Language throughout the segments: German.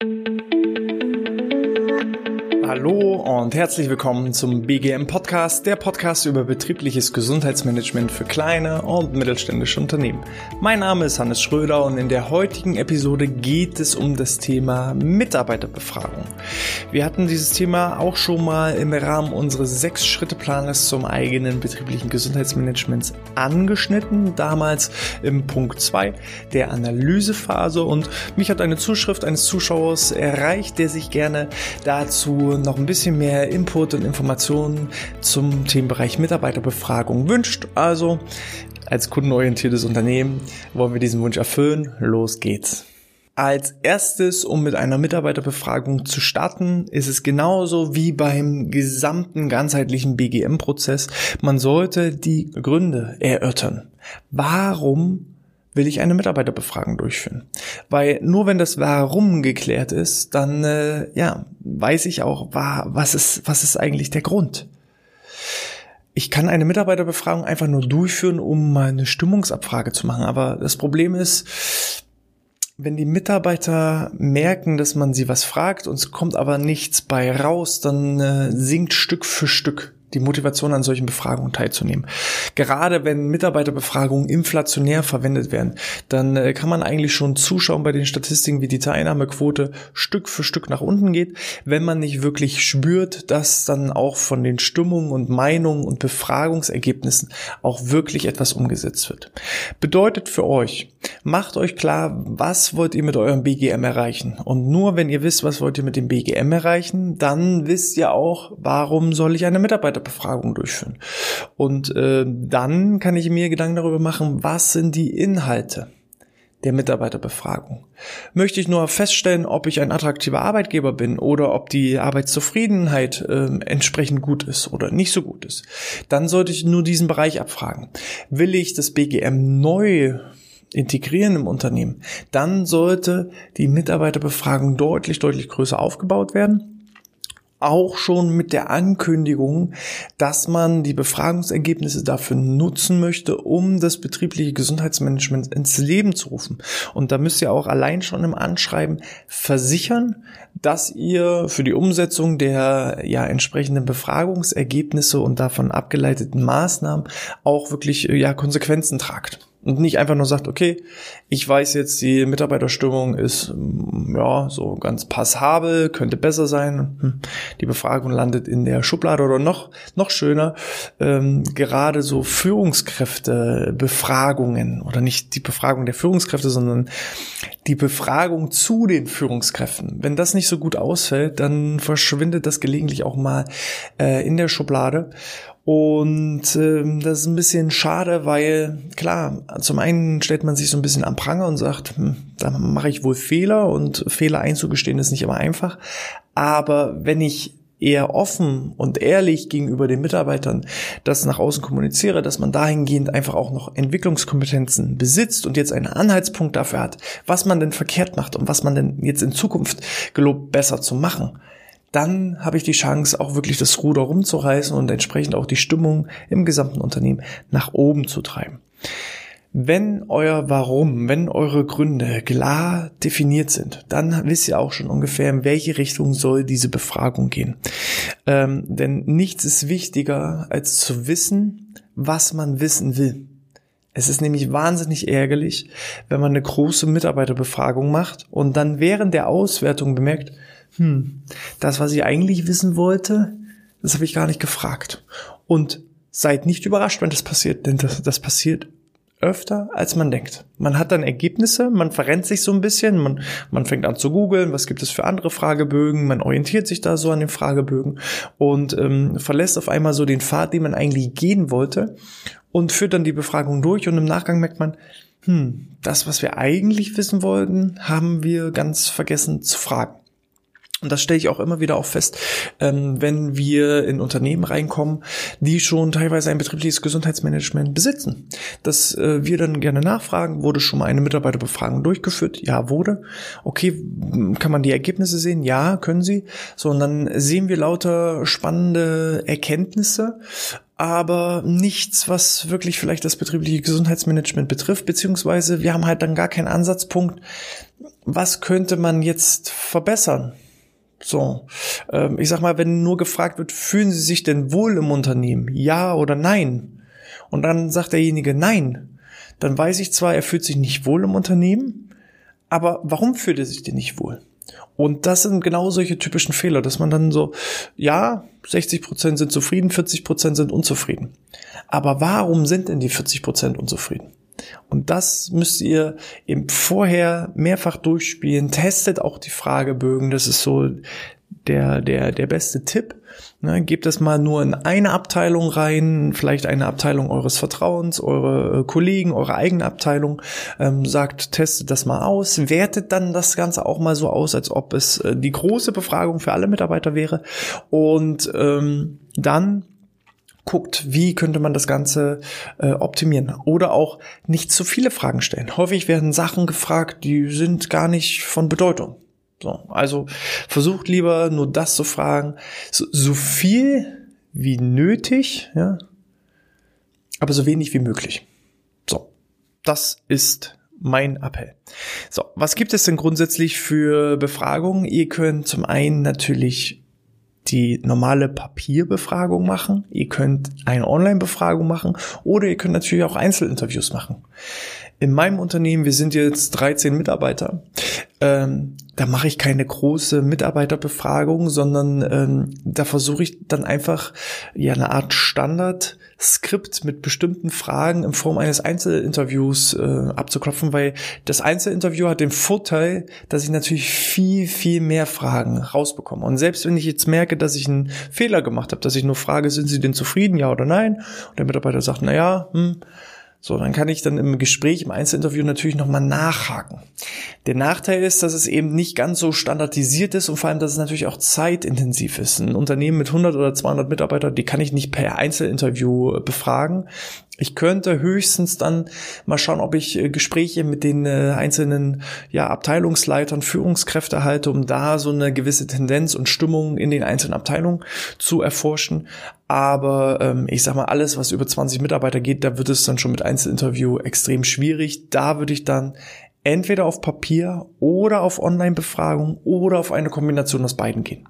thank you Hallo und herzlich willkommen zum BGM Podcast, der Podcast über betriebliches Gesundheitsmanagement für kleine und mittelständische Unternehmen. Mein Name ist Hannes Schröder und in der heutigen Episode geht es um das Thema Mitarbeiterbefragung. Wir hatten dieses Thema auch schon mal im Rahmen unseres Sechs-Schritte-Planes zum eigenen betrieblichen Gesundheitsmanagements angeschnitten, damals im Punkt 2 der Analysephase und mich hat eine Zuschrift eines Zuschauers erreicht, der sich gerne dazu noch ein bisschen mehr Input und Informationen zum Themenbereich Mitarbeiterbefragung wünscht. Also als kundenorientiertes Unternehmen wollen wir diesen Wunsch erfüllen. Los geht's. Als erstes, um mit einer Mitarbeiterbefragung zu starten, ist es genauso wie beim gesamten ganzheitlichen BGM-Prozess. Man sollte die Gründe erörtern. Warum will ich eine Mitarbeiterbefragung durchführen. Weil nur wenn das Warum geklärt ist, dann äh, ja, weiß ich auch, was ist, was ist eigentlich der Grund. Ich kann eine Mitarbeiterbefragung einfach nur durchführen, um mal eine Stimmungsabfrage zu machen. Aber das Problem ist, wenn die Mitarbeiter merken, dass man sie was fragt und es kommt aber nichts bei raus, dann äh, sinkt Stück für Stück die Motivation an solchen Befragungen teilzunehmen. Gerade wenn Mitarbeiterbefragungen inflationär verwendet werden, dann äh, kann man eigentlich schon zuschauen bei den Statistiken, wie die Teilnahmequote Stück für Stück nach unten geht, wenn man nicht wirklich spürt, dass dann auch von den Stimmungen und Meinungen und Befragungsergebnissen auch wirklich etwas umgesetzt wird. Bedeutet für euch, macht euch klar, was wollt ihr mit eurem BGM erreichen? Und nur wenn ihr wisst, was wollt ihr mit dem BGM erreichen, dann wisst ihr auch, warum soll ich eine Mitarbeiter Mitarbeiterbefragung durchführen. Und äh, dann kann ich mir Gedanken darüber machen, was sind die Inhalte der Mitarbeiterbefragung. Möchte ich nur feststellen, ob ich ein attraktiver Arbeitgeber bin oder ob die Arbeitszufriedenheit äh, entsprechend gut ist oder nicht so gut ist, dann sollte ich nur diesen Bereich abfragen. Will ich das BGM neu integrieren im Unternehmen, dann sollte die Mitarbeiterbefragung deutlich, deutlich größer aufgebaut werden auch schon mit der Ankündigung, dass man die Befragungsergebnisse dafür nutzen möchte, um das betriebliche Gesundheitsmanagement ins Leben zu rufen. Und da müsst ihr auch allein schon im Anschreiben versichern, dass ihr für die Umsetzung der ja entsprechenden Befragungsergebnisse und davon abgeleiteten Maßnahmen auch wirklich ja Konsequenzen tragt. Und nicht einfach nur sagt, okay, ich weiß jetzt, die Mitarbeiterstimmung ist mm, ja so ganz passabel, könnte besser sein. Hm, die Befragung landet in der Schublade oder noch noch schöner, ähm, gerade so Führungskräftebefragungen oder nicht die Befragung der Führungskräfte, sondern die Befragung zu den Führungskräften. Wenn das nicht so gut ausfällt, dann verschwindet das gelegentlich auch mal äh, in der Schublade und ähm, das ist ein bisschen schade, weil klar, zum einen stellt man sich so ein bisschen am Pranger und sagt, hm, da mache ich wohl Fehler und Fehler einzugestehen ist nicht immer einfach. Aber wenn ich eher offen und ehrlich gegenüber den Mitarbeitern das nach außen kommuniziere, dass man dahingehend einfach auch noch Entwicklungskompetenzen besitzt und jetzt einen Anhaltspunkt dafür hat, was man denn verkehrt macht und was man denn jetzt in Zukunft gelobt besser zu machen, dann habe ich die Chance, auch wirklich das Ruder rumzureißen und entsprechend auch die Stimmung im gesamten Unternehmen nach oben zu treiben. Wenn euer Warum, wenn eure Gründe klar definiert sind, dann wisst ihr auch schon ungefähr, in welche Richtung soll diese Befragung gehen. Ähm, denn nichts ist wichtiger, als zu wissen, was man wissen will. Es ist nämlich wahnsinnig ärgerlich, wenn man eine große Mitarbeiterbefragung macht und dann während der Auswertung bemerkt, hm, das, was ich eigentlich wissen wollte, das habe ich gar nicht gefragt. Und seid nicht überrascht, wenn das passiert, denn das, das passiert öfter, als man denkt. Man hat dann Ergebnisse, man verrennt sich so ein bisschen, man, man fängt an zu googeln, was gibt es für andere Fragebögen, man orientiert sich da so an den Fragebögen und ähm, verlässt auf einmal so den Pfad, den man eigentlich gehen wollte und führt dann die Befragung durch und im Nachgang merkt man, hm, das, was wir eigentlich wissen wollten, haben wir ganz vergessen zu fragen. Und das stelle ich auch immer wieder auch fest, ähm, wenn wir in Unternehmen reinkommen, die schon teilweise ein betriebliches Gesundheitsmanagement besitzen. Dass äh, wir dann gerne nachfragen, wurde schon mal eine Mitarbeiterbefragung durchgeführt? Ja, wurde. Okay, kann man die Ergebnisse sehen? Ja, können sie. So, und dann sehen wir lauter spannende Erkenntnisse aber nichts, was wirklich vielleicht das betriebliche Gesundheitsmanagement betrifft, beziehungsweise wir haben halt dann gar keinen Ansatzpunkt, was könnte man jetzt verbessern? So, ähm, ich sag mal, wenn nur gefragt wird, fühlen Sie sich denn wohl im Unternehmen? Ja oder nein? Und dann sagt derjenige nein. Dann weiß ich zwar, er fühlt sich nicht wohl im Unternehmen, aber warum fühlt er sich denn nicht wohl? Und das sind genau solche typischen Fehler, dass man dann so, ja, 60 Prozent sind zufrieden, 40 Prozent sind unzufrieden. Aber warum sind denn die 40 Prozent unzufrieden? Und das müsst ihr eben vorher mehrfach durchspielen. Testet auch die Fragebögen. Das ist so der, der, der beste Tipp. Ne, gebt das mal nur in eine Abteilung rein, vielleicht eine Abteilung eures Vertrauens, eure äh, Kollegen, eure eigene Abteilung. Ähm, sagt, testet das mal aus, wertet dann das Ganze auch mal so aus, als ob es äh, die große Befragung für alle Mitarbeiter wäre. Und ähm, dann guckt, wie könnte man das Ganze äh, optimieren oder auch nicht zu viele Fragen stellen. Häufig werden Sachen gefragt, die sind gar nicht von Bedeutung. So, also versucht lieber nur das zu fragen, so, so viel wie nötig, ja, aber so wenig wie möglich. So, das ist mein Appell. So, was gibt es denn grundsätzlich für Befragungen? Ihr könnt zum einen natürlich die normale Papierbefragung machen, ihr könnt eine Online-Befragung machen oder ihr könnt natürlich auch Einzelinterviews machen. In meinem Unternehmen, wir sind jetzt 13 Mitarbeiter, ähm, da mache ich keine große Mitarbeiterbefragung, sondern ähm, da versuche ich dann einfach ja eine Art Standard-Skript mit bestimmten Fragen in Form eines Einzelinterviews äh, abzuklopfen, weil das Einzelinterview hat den Vorteil, dass ich natürlich viel, viel mehr Fragen rausbekomme. Und selbst wenn ich jetzt merke, dass ich einen Fehler gemacht habe, dass ich nur frage, sind Sie denn zufrieden, ja oder nein? Und der Mitarbeiter sagt, na ja, hm, so, dann kann ich dann im Gespräch, im Einzelinterview natürlich nochmal nachhaken. Der Nachteil ist, dass es eben nicht ganz so standardisiert ist und vor allem, dass es natürlich auch zeitintensiv ist. Ein Unternehmen mit 100 oder 200 Mitarbeitern, die kann ich nicht per Einzelinterview befragen. Ich könnte höchstens dann mal schauen, ob ich äh, Gespräche mit den äh, einzelnen ja, Abteilungsleitern, Führungskräfte halte, um da so eine gewisse Tendenz und Stimmung in den einzelnen Abteilungen zu erforschen. Aber ähm, ich sag mal, alles, was über 20 Mitarbeiter geht, da wird es dann schon mit Einzelinterview extrem schwierig. Da würde ich dann entweder auf Papier oder auf Online-Befragung oder auf eine Kombination aus beiden gehen.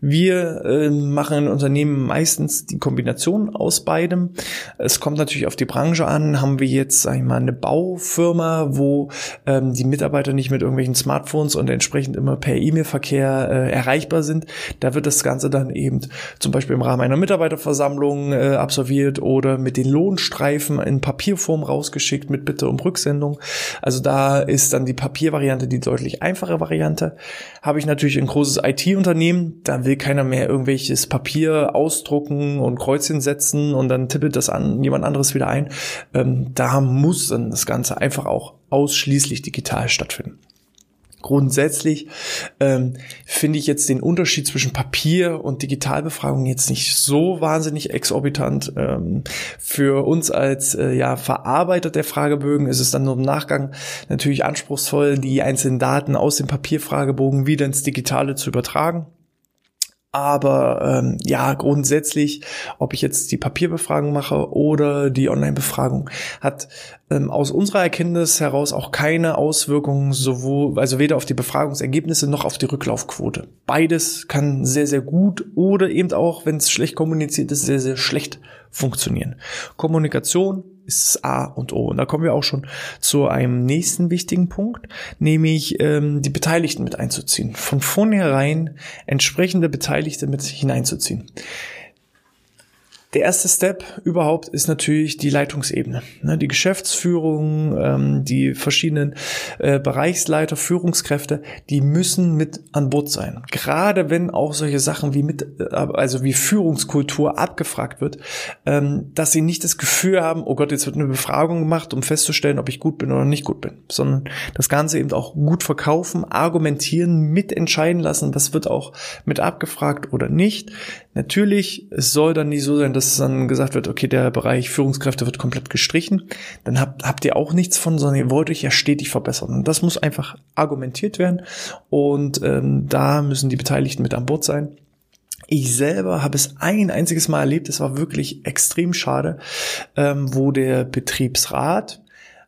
Wir äh, machen in Unternehmen meistens die Kombination aus beidem. Es kommt natürlich auf die Branche an. Haben wir jetzt, sag ich mal, eine Baufirma, wo ähm, die Mitarbeiter nicht mit irgendwelchen Smartphones und entsprechend immer per E-Mail-Verkehr äh, erreichbar sind, da wird das Ganze dann eben zum Beispiel im Rahmen einer Mitarbeiterversammlung äh, absolviert oder mit den Lohnstreifen in Papierform rausgeschickt mit Bitte um Rücksendung. Also da ist dann die Papiervariante die deutlich einfache Variante. Habe ich natürlich ein großes IT-Unternehmen, da will keiner mehr irgendwelches Papier ausdrucken und Kreuzchen setzen und dann tippelt das an jemand anderes wieder ein. Ähm, da muss dann das Ganze einfach auch ausschließlich digital stattfinden. Grundsätzlich ähm, finde ich jetzt den Unterschied zwischen Papier und Digitalbefragung jetzt nicht so wahnsinnig exorbitant. Ähm, für uns als äh, ja, Verarbeiter der Fragebögen ist es dann nur im Nachgang natürlich anspruchsvoll, die einzelnen Daten aus dem Papierfragebogen wieder ins Digitale zu übertragen. Aber ähm, ja, grundsätzlich, ob ich jetzt die Papierbefragung mache oder die Online-Befragung, hat ähm, aus unserer Erkenntnis heraus auch keine Auswirkungen sowohl, also weder auf die Befragungsergebnisse noch auf die Rücklaufquote. Beides kann sehr, sehr gut oder eben auch, wenn es schlecht kommuniziert ist, sehr, sehr schlecht funktionieren. Kommunikation ist A und O. Und da kommen wir auch schon zu einem nächsten wichtigen Punkt, nämlich ähm, die Beteiligten mit einzuziehen. Von vornherein entsprechende Beteiligte mit hineinzuziehen. Der erste Step überhaupt ist natürlich die Leitungsebene. Ne, die Geschäftsführung, ähm, die verschiedenen äh, Bereichsleiter, Führungskräfte, die müssen mit an Bord sein. Gerade wenn auch solche Sachen wie mit, äh, also wie Führungskultur abgefragt wird, ähm, dass sie nicht das Gefühl haben, oh Gott, jetzt wird eine Befragung gemacht, um festzustellen, ob ich gut bin oder nicht gut bin, sondern das Ganze eben auch gut verkaufen, argumentieren, mitentscheiden lassen, was wird auch mit abgefragt oder nicht. Natürlich, es soll dann nicht so sein, dass dann gesagt wird, okay, der Bereich Führungskräfte wird komplett gestrichen, dann habt, habt ihr auch nichts von, sondern ihr wollt euch ja stetig verbessern. Und das muss einfach argumentiert werden und ähm, da müssen die Beteiligten mit an Bord sein. Ich selber habe es ein einziges Mal erlebt, es war wirklich extrem schade, ähm, wo der Betriebsrat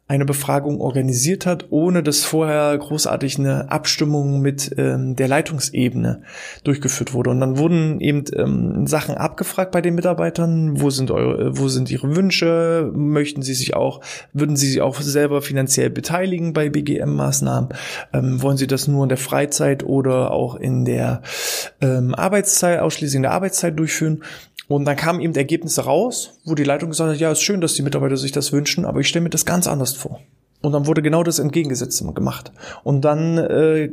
eine Befragung organisiert hat, ohne dass vorher großartig eine Abstimmung mit ähm, der Leitungsebene durchgeführt wurde. Und dann wurden eben ähm, Sachen abgefragt bei den Mitarbeitern. Wo sind eure, wo sind ihre Wünsche? Möchten sie sich auch, würden sie sich auch selber finanziell beteiligen bei BGM-Maßnahmen? Ähm, wollen sie das nur in der Freizeit oder auch in der ähm, Arbeitszeit, ausschließlich in der Arbeitszeit durchführen? Und dann kamen eben Ergebnisse raus, wo die Leitung gesagt hat, ja, ist schön, dass die Mitarbeiter sich das wünschen, aber ich stelle mir das ganz anders vor. Und dann wurde genau das Entgegengesetzte gemacht. Und dann äh,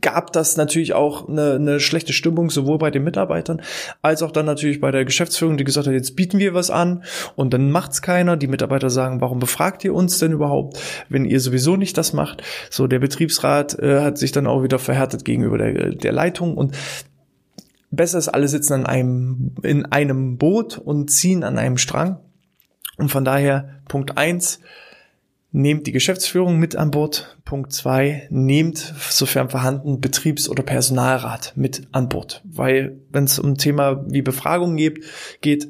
gab das natürlich auch eine, eine schlechte Stimmung, sowohl bei den Mitarbeitern als auch dann natürlich bei der Geschäftsführung, die gesagt hat, jetzt bieten wir was an und dann macht's keiner. Die Mitarbeiter sagen, warum befragt ihr uns denn überhaupt, wenn ihr sowieso nicht das macht? So, der Betriebsrat äh, hat sich dann auch wieder verhärtet gegenüber der, der Leitung und Besser ist, alle sitzen an einem, in einem Boot und ziehen an einem Strang. Und von daher, Punkt eins nehmt die Geschäftsführung mit an Bord. Punkt zwei nehmt, sofern vorhanden, Betriebs- oder Personalrat mit an Bord. Weil, wenn es um Thema wie Befragung geht, geht,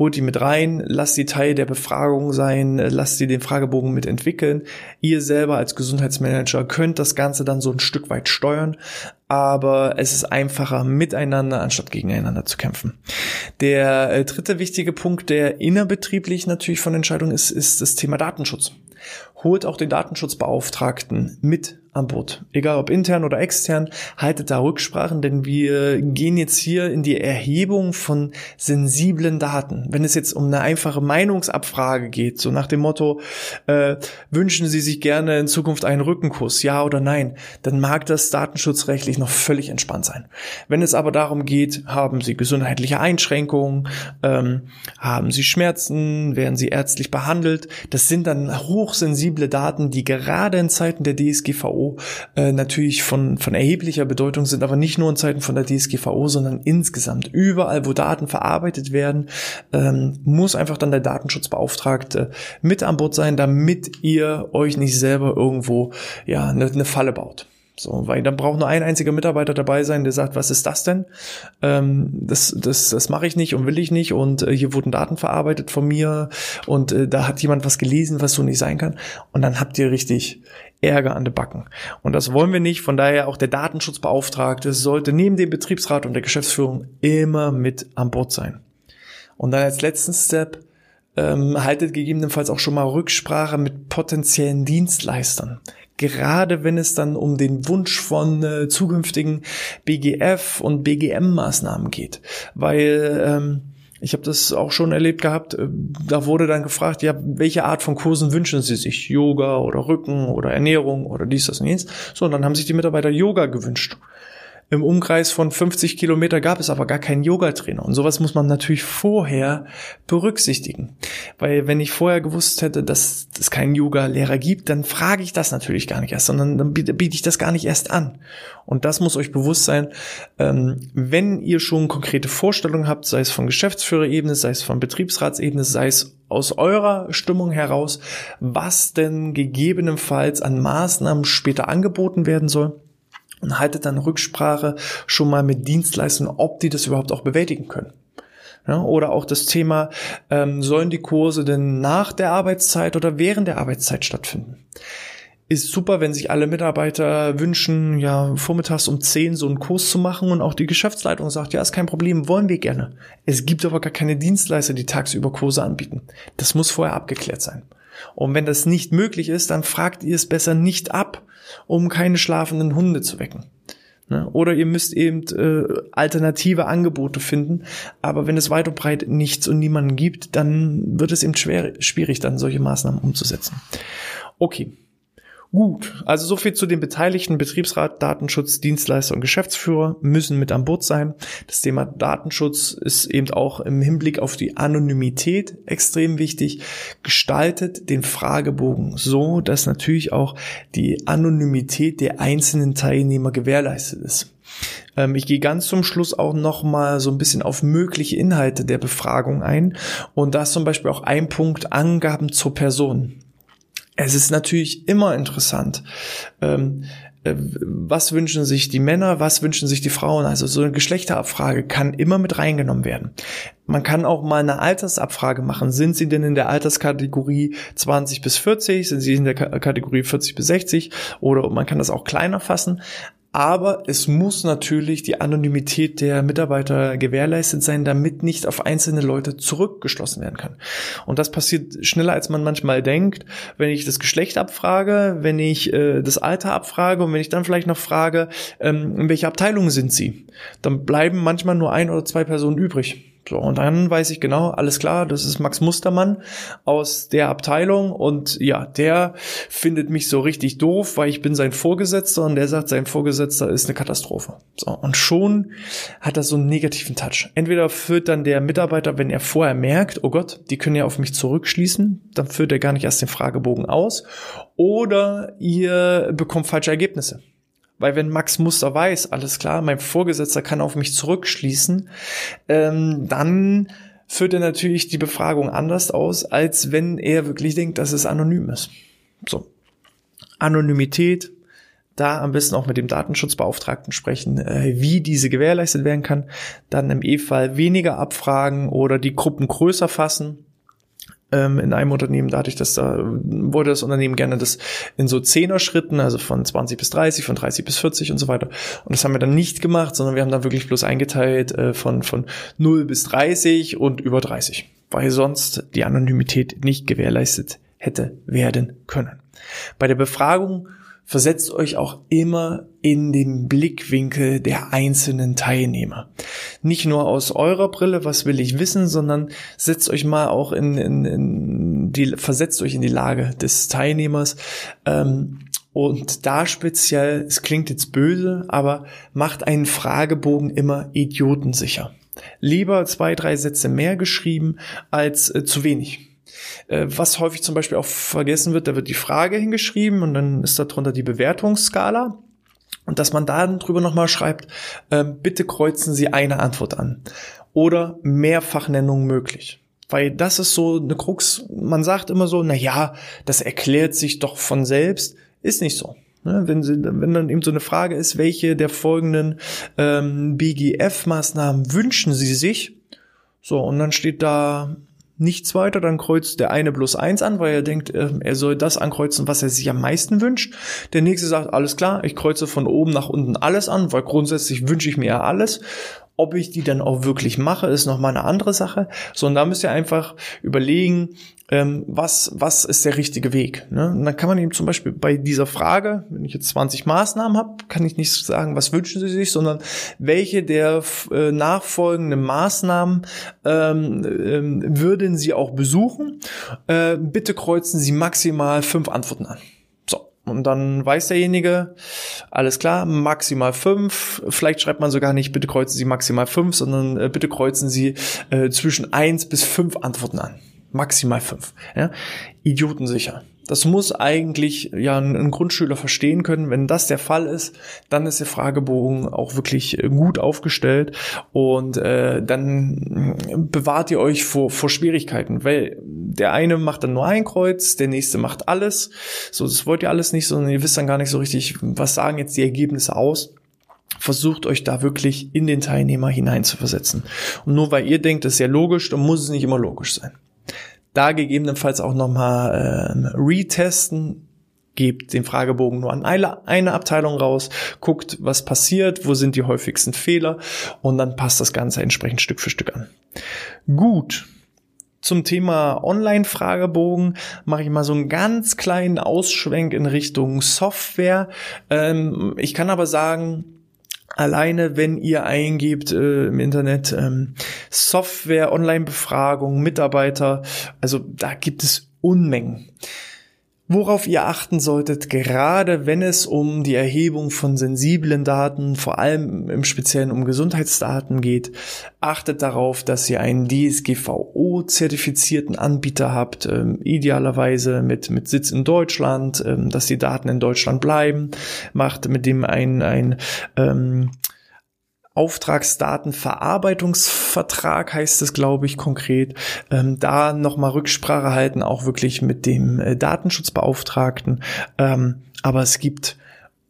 holt die mit rein, lasst die Teil der Befragung sein, lasst sie den Fragebogen mit entwickeln. Ihr selber als Gesundheitsmanager könnt das Ganze dann so ein Stück weit steuern, aber es ist einfacher miteinander anstatt gegeneinander zu kämpfen. Der äh, dritte wichtige Punkt, der innerbetrieblich natürlich von Entscheidung ist, ist das Thema Datenschutz. Holt auch den Datenschutzbeauftragten mit an Bord. Egal ob intern oder extern, haltet da Rücksprachen, denn wir gehen jetzt hier in die Erhebung von sensiblen Daten. Wenn es jetzt um eine einfache Meinungsabfrage geht, so nach dem Motto, äh, wünschen Sie sich gerne in Zukunft einen Rückenkuss, ja oder nein, dann mag das datenschutzrechtlich noch völlig entspannt sein. Wenn es aber darum geht, haben Sie gesundheitliche Einschränkungen, ähm, haben Sie Schmerzen, werden Sie ärztlich behandelt, das sind dann hochsensible Daten, die gerade in Zeiten der DSGVO DSGVO äh, natürlich von, von erheblicher Bedeutung sind, aber nicht nur in Zeiten von der DSGVO, sondern insgesamt. Überall, wo Daten verarbeitet werden, ähm, muss einfach dann der Datenschutzbeauftragte mit an Bord sein, damit ihr euch nicht selber irgendwo ja eine, eine Falle baut. So, weil dann braucht nur ein einziger Mitarbeiter dabei sein, der sagt, was ist das denn? Ähm, das das, das mache ich nicht und will ich nicht und äh, hier wurden Daten verarbeitet von mir und äh, da hat jemand was gelesen, was so nicht sein kann. Und dann habt ihr richtig Ärger an den Backen. Und das wollen wir nicht. Von daher auch der Datenschutzbeauftragte sollte neben dem Betriebsrat und der Geschäftsführung immer mit an Bord sein. Und dann als letzten Step ähm, haltet gegebenenfalls auch schon mal Rücksprache mit potenziellen Dienstleistern. Gerade wenn es dann um den Wunsch von äh, zukünftigen BGF und BGM-Maßnahmen geht. Weil ähm, ich habe das auch schon erlebt gehabt. Äh, da wurde dann gefragt, ja, welche Art von Kursen wünschen Sie sich? Yoga oder Rücken oder Ernährung oder dies, das und jenes. So, und dann haben sich die Mitarbeiter Yoga gewünscht. Im Umkreis von 50 Kilometer gab es aber gar keinen Yoga-Trainer. Und sowas muss man natürlich vorher berücksichtigen. Weil wenn ich vorher gewusst hätte, dass es keinen Yoga-Lehrer gibt, dann frage ich das natürlich gar nicht erst, sondern dann biete ich das gar nicht erst an. Und das muss euch bewusst sein, ähm, wenn ihr schon konkrete Vorstellungen habt, sei es von Geschäftsführerebene, sei es von Betriebsratsebene, sei es aus eurer Stimmung heraus, was denn gegebenenfalls an Maßnahmen später angeboten werden soll, und haltet dann Rücksprache schon mal mit Dienstleistern, ob die das überhaupt auch bewältigen können. Ja, oder auch das Thema, ähm, sollen die Kurse denn nach der Arbeitszeit oder während der Arbeitszeit stattfinden? Ist super, wenn sich alle Mitarbeiter wünschen, ja, vormittags um 10 so einen Kurs zu machen und auch die Geschäftsleitung sagt, ja, ist kein Problem, wollen wir gerne. Es gibt aber gar keine Dienstleister, die tagsüber Kurse anbieten. Das muss vorher abgeklärt sein. Und wenn das nicht möglich ist, dann fragt ihr es besser nicht ab, um keine schlafenden Hunde zu wecken. Ne? Oder ihr müsst eben äh, alternative Angebote finden. Aber wenn es weit und breit nichts und niemanden gibt, dann wird es eben schwer, schwierig, dann solche Maßnahmen umzusetzen. Okay, Gut, also so viel zu den Beteiligten. Betriebsrat, Datenschutz, Dienstleister und Geschäftsführer müssen mit an Bord sein. Das Thema Datenschutz ist eben auch im Hinblick auf die Anonymität extrem wichtig. Gestaltet den Fragebogen so, dass natürlich auch die Anonymität der einzelnen Teilnehmer gewährleistet ist. Ähm, ich gehe ganz zum Schluss auch noch mal so ein bisschen auf mögliche Inhalte der Befragung ein. Und da ist zum Beispiel auch ein Punkt Angaben zur Person es ist natürlich immer interessant, ähm, äh, was wünschen sich die Männer, was wünschen sich die Frauen. Also so eine Geschlechterabfrage kann immer mit reingenommen werden. Man kann auch mal eine Altersabfrage machen. Sind Sie denn in der Alterskategorie 20 bis 40? Sind Sie in der Kategorie 40 bis 60? Oder man kann das auch kleiner fassen. Aber es muss natürlich die Anonymität der Mitarbeiter gewährleistet sein, damit nicht auf einzelne Leute zurückgeschlossen werden kann. Und das passiert schneller, als man manchmal denkt. Wenn ich das Geschlecht abfrage, wenn ich äh, das Alter abfrage und wenn ich dann vielleicht noch frage, ähm, in welcher Abteilung sind Sie, dann bleiben manchmal nur ein oder zwei Personen übrig. So, und dann weiß ich genau, alles klar, das ist Max Mustermann aus der Abteilung und ja, der findet mich so richtig doof, weil ich bin sein Vorgesetzter und der sagt, sein Vorgesetzter ist eine Katastrophe. So, und schon hat er so einen negativen Touch. Entweder führt dann der Mitarbeiter, wenn er vorher merkt, oh Gott, die können ja auf mich zurückschließen, dann führt er gar nicht erst den Fragebogen aus, oder ihr bekommt falsche Ergebnisse. Weil wenn Max Muster weiß, alles klar, mein Vorgesetzter kann auf mich zurückschließen, ähm, dann führt er natürlich die Befragung anders aus, als wenn er wirklich denkt, dass es anonym ist. So. Anonymität, da am besten auch mit dem Datenschutzbeauftragten sprechen, äh, wie diese gewährleistet werden kann. Dann im E-Fall weniger abfragen oder die Gruppen größer fassen in einem Unternehmen, dadurch, dass da wurde das Unternehmen gerne das in so Zehner-Schritten, also von 20 bis 30, von 30 bis 40 und so weiter. Und das haben wir dann nicht gemacht, sondern wir haben dann wirklich bloß eingeteilt äh, von, von 0 bis 30 und über 30, weil sonst die Anonymität nicht gewährleistet hätte werden können. Bei der Befragung versetzt euch auch immer in den Blickwinkel der einzelnen Teilnehmer. Nicht nur aus eurer Brille, was will ich wissen, sondern setzt euch mal auch in, in, in die, versetzt euch in die Lage des Teilnehmers. Ähm, und da speziell, es klingt jetzt böse, aber macht einen Fragebogen immer idiotensicher. Lieber zwei, drei Sätze mehr geschrieben als äh, zu wenig. Äh, was häufig zum Beispiel auch vergessen wird, da wird die Frage hingeschrieben und dann ist darunter die Bewertungsskala. Und dass man da drüber nochmal schreibt, äh, bitte kreuzen Sie eine Antwort an. Oder Mehrfachnennung möglich. Weil das ist so eine Krux. Man sagt immer so, na ja, das erklärt sich doch von selbst. Ist nicht so. Ne, wenn, sie, wenn dann eben so eine Frage ist, welche der folgenden ähm, BGF-Maßnahmen wünschen Sie sich? So, und dann steht da nichts weiter, dann kreuzt der eine plus eins an, weil er denkt, ähm, er soll das ankreuzen, was er sich am meisten wünscht. Der nächste sagt, alles klar, ich kreuze von oben nach unten alles an, weil grundsätzlich wünsche ich mir ja alles. Ob ich die dann auch wirklich mache, ist nochmal eine andere Sache. So, und da müsst ihr einfach überlegen, ähm, was, was ist der richtige Weg. Ne? Und dann kann man eben zum Beispiel bei dieser Frage, wenn ich jetzt 20 Maßnahmen habe, kann ich nicht sagen, was wünschen Sie sich, sondern welche der äh, nachfolgenden Maßnahmen ähm, ähm, würden Sie auch besuchen. Äh, bitte kreuzen Sie maximal fünf Antworten an. Und dann weiß derjenige, alles klar, maximal fünf. Vielleicht schreibt man sogar nicht, bitte kreuzen Sie maximal fünf, sondern äh, bitte kreuzen Sie äh, zwischen eins bis fünf Antworten an. Maximal fünf. Ja? Idiotensicher. Das muss eigentlich ja ein, Grundschüler verstehen können. Wenn das der Fall ist, dann ist der Fragebogen auch wirklich äh, gut aufgestellt und äh, dann bewahrt ihr euch vor, vor Schwierigkeiten, weil der eine macht dann nur ein Kreuz, der nächste macht alles. So, das wollt ihr alles nicht, sondern ihr wisst dann gar nicht so richtig, was sagen jetzt die Ergebnisse aus versucht euch da wirklich in den Teilnehmer hineinzuversetzen. Und nur weil ihr denkt, das ist ja logisch, dann muss es nicht immer logisch sein da gegebenenfalls auch nochmal äh, retesten, gebt den Fragebogen nur an eine, eine Abteilung raus, guckt, was passiert, wo sind die häufigsten Fehler und dann passt das Ganze entsprechend Stück für Stück an. Gut. Zum Thema Online-Fragebogen mache ich mal so einen ganz kleinen Ausschwenk in Richtung Software. Ähm, ich kann aber sagen, Alleine, wenn ihr eingebt äh, im Internet ähm, Software, Online-Befragung, Mitarbeiter, also da gibt es Unmengen. Worauf ihr achten solltet, gerade wenn es um die Erhebung von sensiblen Daten, vor allem im Speziellen um Gesundheitsdaten geht, achtet darauf, dass ihr einen DSGVO-zertifizierten Anbieter habt, ähm, idealerweise mit, mit Sitz in Deutschland, ähm, dass die Daten in Deutschland bleiben, macht mit dem ein, ein ähm, Auftragsdatenverarbeitungsvertrag heißt es, glaube ich, konkret. Ähm, da nochmal Rücksprache halten, auch wirklich mit dem äh, Datenschutzbeauftragten. Ähm, aber es gibt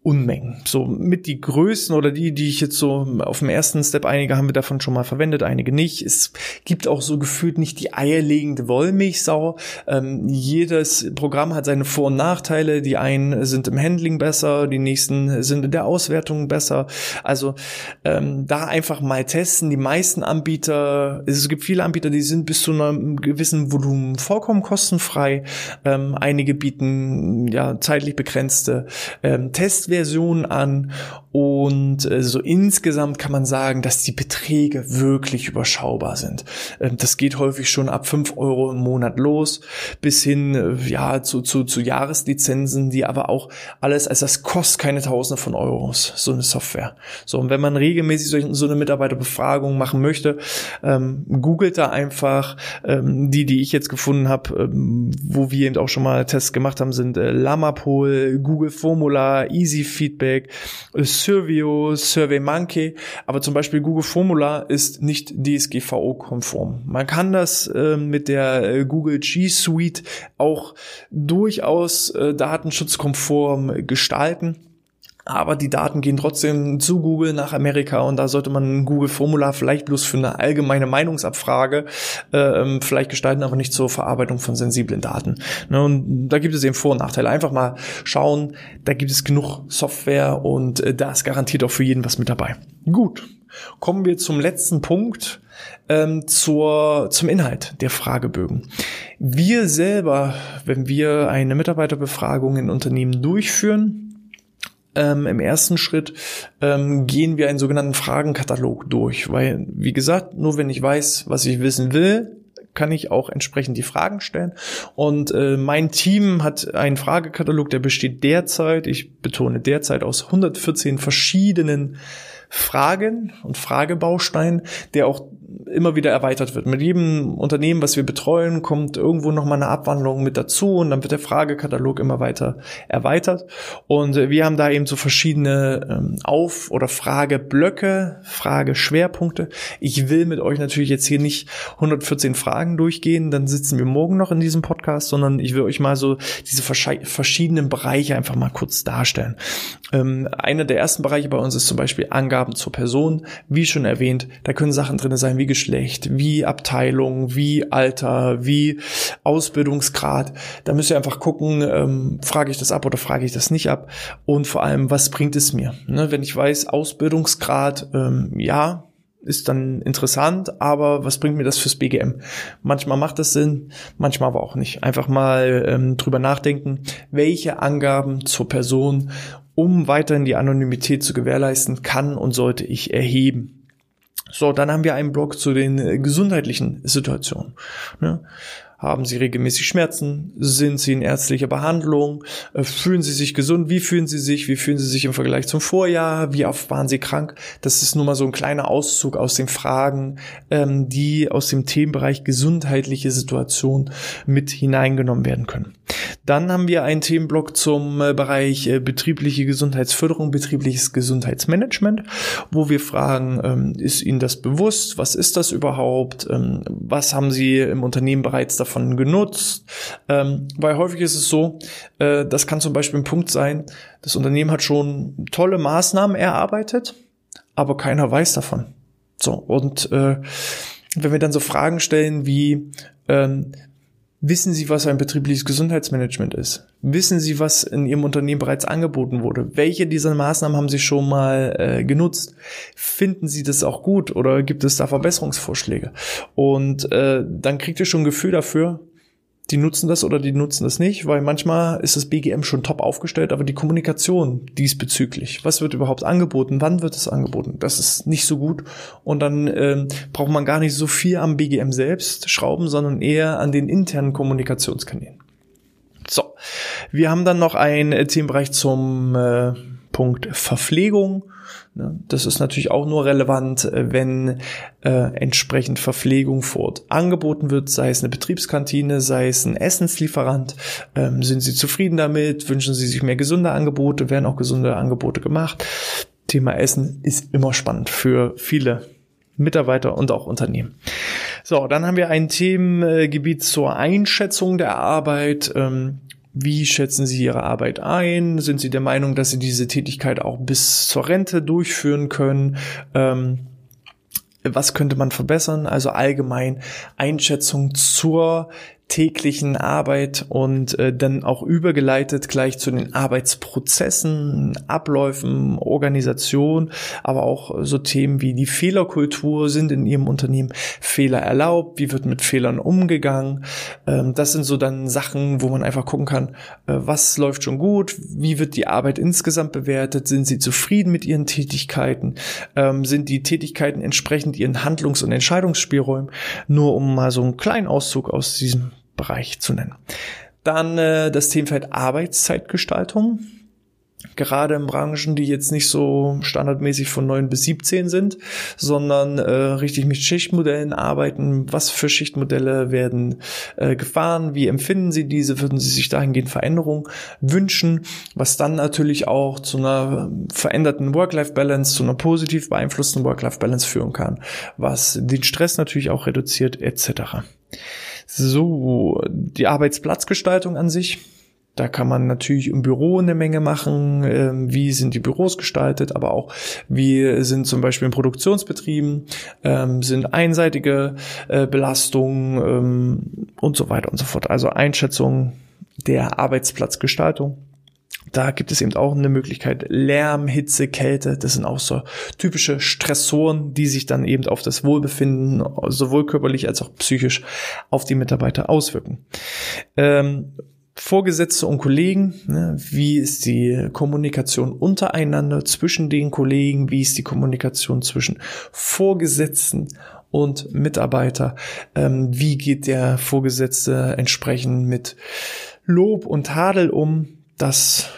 Unmengen. So mit die Größen oder die, die ich jetzt so auf dem ersten Step, einige haben wir davon schon mal verwendet, einige nicht. Es gibt auch so gefühlt nicht die eierlegende Wollmilchsau. Ähm, jedes Programm hat seine Vor- und Nachteile. Die einen sind im Handling besser, die nächsten sind in der Auswertung besser. Also ähm, da einfach mal testen. Die meisten Anbieter, es gibt viele Anbieter, die sind bis zu einem gewissen Volumen vollkommen kostenfrei. Ähm, einige bieten ja zeitlich begrenzte ähm, Tests Version an und äh, so insgesamt kann man sagen, dass die Beträge wirklich überschaubar sind. Ähm, das geht häufig schon ab fünf Euro im Monat los bis hin äh, ja zu, zu, zu Jahreslizenzen, die aber auch alles, also das kostet keine Tausende von Euros, so eine Software. So, und wenn man regelmäßig so eine Mitarbeiterbefragung machen möchte, ähm, googelt da einfach ähm, die, die ich jetzt gefunden habe, ähm, wo wir eben auch schon mal Tests gemacht haben, sind äh, Lamapol, Google Formula, Easy Feedback, Surveo, SurveyMonkey, aber zum Beispiel Google Formula ist nicht DSGVO-konform. Man kann das äh, mit der äh, Google G Suite auch durchaus äh, datenschutzkonform gestalten aber die Daten gehen trotzdem zu Google nach Amerika und da sollte man ein Google-Formular vielleicht bloß für eine allgemeine Meinungsabfrage äh, vielleicht gestalten, aber nicht zur Verarbeitung von sensiblen Daten. Ne, und da gibt es eben Vor- und Nachteile. Einfach mal schauen, da gibt es genug Software und äh, da ist garantiert auch für jeden was mit dabei. Gut, kommen wir zum letzten Punkt. Ähm, zur, zum Inhalt der Fragebögen. Wir selber, wenn wir eine Mitarbeiterbefragung in Unternehmen durchführen, ähm, Im ersten Schritt ähm, gehen wir einen sogenannten Fragenkatalog durch, weil, wie gesagt, nur wenn ich weiß, was ich wissen will, kann ich auch entsprechend die Fragen stellen. Und äh, mein Team hat einen Fragekatalog, der besteht derzeit, ich betone derzeit, aus 114 verschiedenen Fragen und Fragebausteinen, der auch immer wieder erweitert wird. Mit jedem Unternehmen, was wir betreuen, kommt irgendwo nochmal eine Abwandlung mit dazu und dann wird der Fragekatalog immer weiter erweitert. Und wir haben da eben so verschiedene ähm, Auf- oder Frageblöcke, Frageschwerpunkte. Ich will mit euch natürlich jetzt hier nicht 114 Fragen durchgehen, dann sitzen wir morgen noch in diesem Podcast, sondern ich will euch mal so diese verschiedenen Bereiche einfach mal kurz darstellen. Ähm, einer der ersten Bereiche bei uns ist zum Beispiel Angaben zur Person. Wie schon erwähnt, da können Sachen drin sein wie Geschlecht, wie Abteilung, wie Alter, wie Ausbildungsgrad. Da müsst ihr einfach gucken, ähm, frage ich das ab oder frage ich das nicht ab. Und vor allem, was bringt es mir? Ne, wenn ich weiß, Ausbildungsgrad, ähm, ja, ist dann interessant, aber was bringt mir das fürs BGM? Manchmal macht das Sinn, manchmal aber auch nicht. Einfach mal ähm, drüber nachdenken, welche Angaben zur Person, um weiterhin die Anonymität zu gewährleisten, kann und sollte ich erheben. So, dann haben wir einen Blog zu den äh, gesundheitlichen Situationen. Ne? Haben Sie regelmäßig Schmerzen? Sind Sie in ärztlicher Behandlung? Äh, fühlen Sie sich gesund? Wie fühlen Sie sich? Wie fühlen Sie sich im Vergleich zum Vorjahr? Wie oft waren Sie krank? Das ist nur mal so ein kleiner Auszug aus den Fragen, ähm, die aus dem Themenbereich gesundheitliche Situation mit hineingenommen werden können. Dann haben wir einen Themenblock zum äh, Bereich äh, betriebliche Gesundheitsförderung, betriebliches Gesundheitsmanagement, wo wir fragen, ähm, ist Ihnen das bewusst? Was ist das überhaupt? Ähm, was haben Sie im Unternehmen bereits davon genutzt? Ähm, weil häufig ist es so, äh, das kann zum Beispiel ein Punkt sein, das Unternehmen hat schon tolle Maßnahmen erarbeitet, aber keiner weiß davon. So, und wenn wir dann so Fragen stellen wie, Wissen Sie, was ein betriebliches Gesundheitsmanagement ist? Wissen Sie, was in Ihrem Unternehmen bereits angeboten wurde? Welche dieser Maßnahmen haben Sie schon mal äh, genutzt? Finden Sie das auch gut oder gibt es da Verbesserungsvorschläge? Und äh, dann kriegt ihr schon ein Gefühl dafür, die nutzen das oder die nutzen das nicht, weil manchmal ist das BGM schon top aufgestellt, aber die Kommunikation diesbezüglich, was wird überhaupt angeboten, wann wird es angeboten, das ist nicht so gut und dann ähm, braucht man gar nicht so viel am BGM selbst schrauben, sondern eher an den internen Kommunikationskanälen. So, wir haben dann noch einen Themenbereich zum äh, Punkt Verpflegung. Ne? Das ist natürlich auch nur relevant, äh, wenn äh, entsprechend Verpflegung vor Ort angeboten wird, sei es eine Betriebskantine, sei es ein Essenslieferant. Ähm, sind Sie zufrieden damit? Wünschen Sie sich mehr gesunde Angebote? Werden auch gesunde Angebote gemacht? Thema Essen ist immer spannend für viele Mitarbeiter und auch Unternehmen. So, dann haben wir ein Themengebiet zur Einschätzung der Arbeit. Ähm, Wie schätzen Sie Ihre Arbeit ein? Sind Sie der Meinung, dass Sie diese Tätigkeit auch bis zur Rente durchführen können? Ähm, was könnte man verbessern? Also allgemein Einschätzung zur täglichen Arbeit und äh, dann auch übergeleitet gleich zu den Arbeitsprozessen, Abläufen, Organisation, aber auch so Themen wie die Fehlerkultur. Sind in Ihrem Unternehmen Fehler erlaubt, wie wird mit Fehlern umgegangen. Ähm, das sind so dann Sachen, wo man einfach gucken kann, äh, was läuft schon gut, wie wird die Arbeit insgesamt bewertet, sind Sie zufrieden mit Ihren Tätigkeiten, ähm, sind die Tätigkeiten entsprechend Ihren Handlungs- und Entscheidungsspielräumen, nur um mal so einen kleinen Auszug aus diesem Bereich zu nennen. Dann äh, das Themenfeld Arbeitszeitgestaltung. Gerade in Branchen, die jetzt nicht so standardmäßig von 9 bis 17 sind, sondern äh, richtig mit Schichtmodellen arbeiten. Was für Schichtmodelle werden äh, gefahren? Wie empfinden Sie diese? Würden Sie sich dahingehend Veränderungen wünschen? Was dann natürlich auch zu einer veränderten Work-Life-Balance, zu einer positiv beeinflussten Work-Life-Balance führen kann, was den Stress natürlich auch reduziert etc. So, die Arbeitsplatzgestaltung an sich. Da kann man natürlich im Büro eine Menge machen. Ähm, wie sind die Büros gestaltet, aber auch wie sind zum Beispiel in Produktionsbetrieben, ähm, sind einseitige äh, Belastungen ähm, und so weiter und so fort. Also Einschätzung der Arbeitsplatzgestaltung. Da gibt es eben auch eine Möglichkeit. Lärm, Hitze, Kälte, das sind auch so typische Stressoren, die sich dann eben auf das Wohlbefinden, sowohl körperlich als auch psychisch, auf die Mitarbeiter auswirken. Ähm, Vorgesetzte und Kollegen, ne, wie ist die Kommunikation untereinander zwischen den Kollegen, wie ist die Kommunikation zwischen Vorgesetzten und Mitarbeiter, ähm, wie geht der Vorgesetzte entsprechend mit Lob und Tadel um, das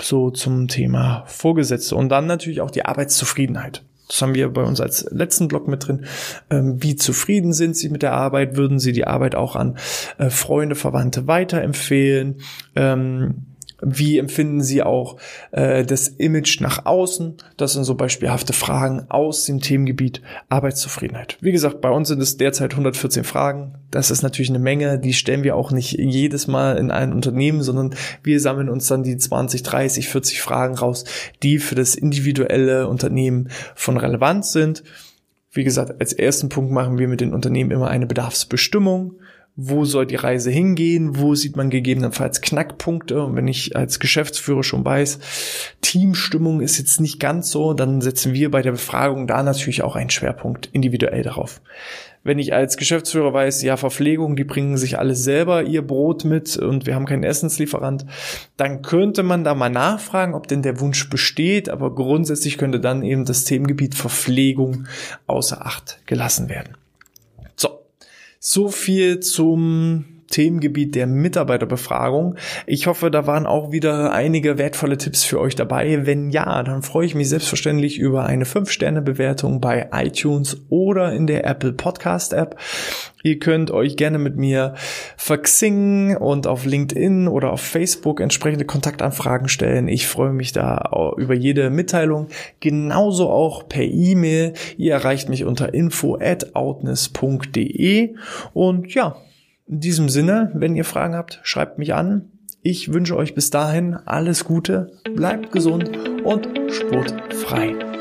so zum Thema Vorgesetzte und dann natürlich auch die Arbeitszufriedenheit. Das haben wir bei uns als letzten Block mit drin. Ähm, wie zufrieden sind Sie mit der Arbeit? Würden Sie die Arbeit auch an äh, Freunde, Verwandte weiterempfehlen? Wie empfinden Sie auch äh, das Image nach außen? Das sind so beispielhafte Fragen aus dem Themengebiet Arbeitszufriedenheit. Wie gesagt, bei uns sind es derzeit 114 Fragen. Das ist natürlich eine Menge. Die stellen wir auch nicht jedes Mal in ein Unternehmen, sondern wir sammeln uns dann die 20, 30, 40 Fragen raus, die für das individuelle Unternehmen von Relevanz sind. Wie gesagt, als ersten Punkt machen wir mit den Unternehmen immer eine Bedarfsbestimmung wo soll die Reise hingehen, wo sieht man gegebenenfalls Knackpunkte. Und wenn ich als Geschäftsführer schon weiß, Teamstimmung ist jetzt nicht ganz so, dann setzen wir bei der Befragung da natürlich auch einen Schwerpunkt individuell darauf. Wenn ich als Geschäftsführer weiß, ja, Verpflegung, die bringen sich alles selber ihr Brot mit und wir haben keinen Essenslieferant, dann könnte man da mal nachfragen, ob denn der Wunsch besteht, aber grundsätzlich könnte dann eben das Themengebiet Verpflegung außer Acht gelassen werden. So viel zum Themengebiet der Mitarbeiterbefragung. Ich hoffe, da waren auch wieder einige wertvolle Tipps für euch dabei. Wenn ja, dann freue ich mich selbstverständlich über eine 5-Sterne-Bewertung bei iTunes oder in der Apple Podcast App. Ihr könnt euch gerne mit mir verxingen und auf LinkedIn oder auf Facebook entsprechende Kontaktanfragen stellen. Ich freue mich da über jede Mitteilung. Genauso auch per E-Mail. Ihr erreicht mich unter info at outness.de und ja, in diesem Sinne, wenn ihr Fragen habt, schreibt mich an. Ich wünsche euch bis dahin alles Gute, bleibt gesund und sportfrei.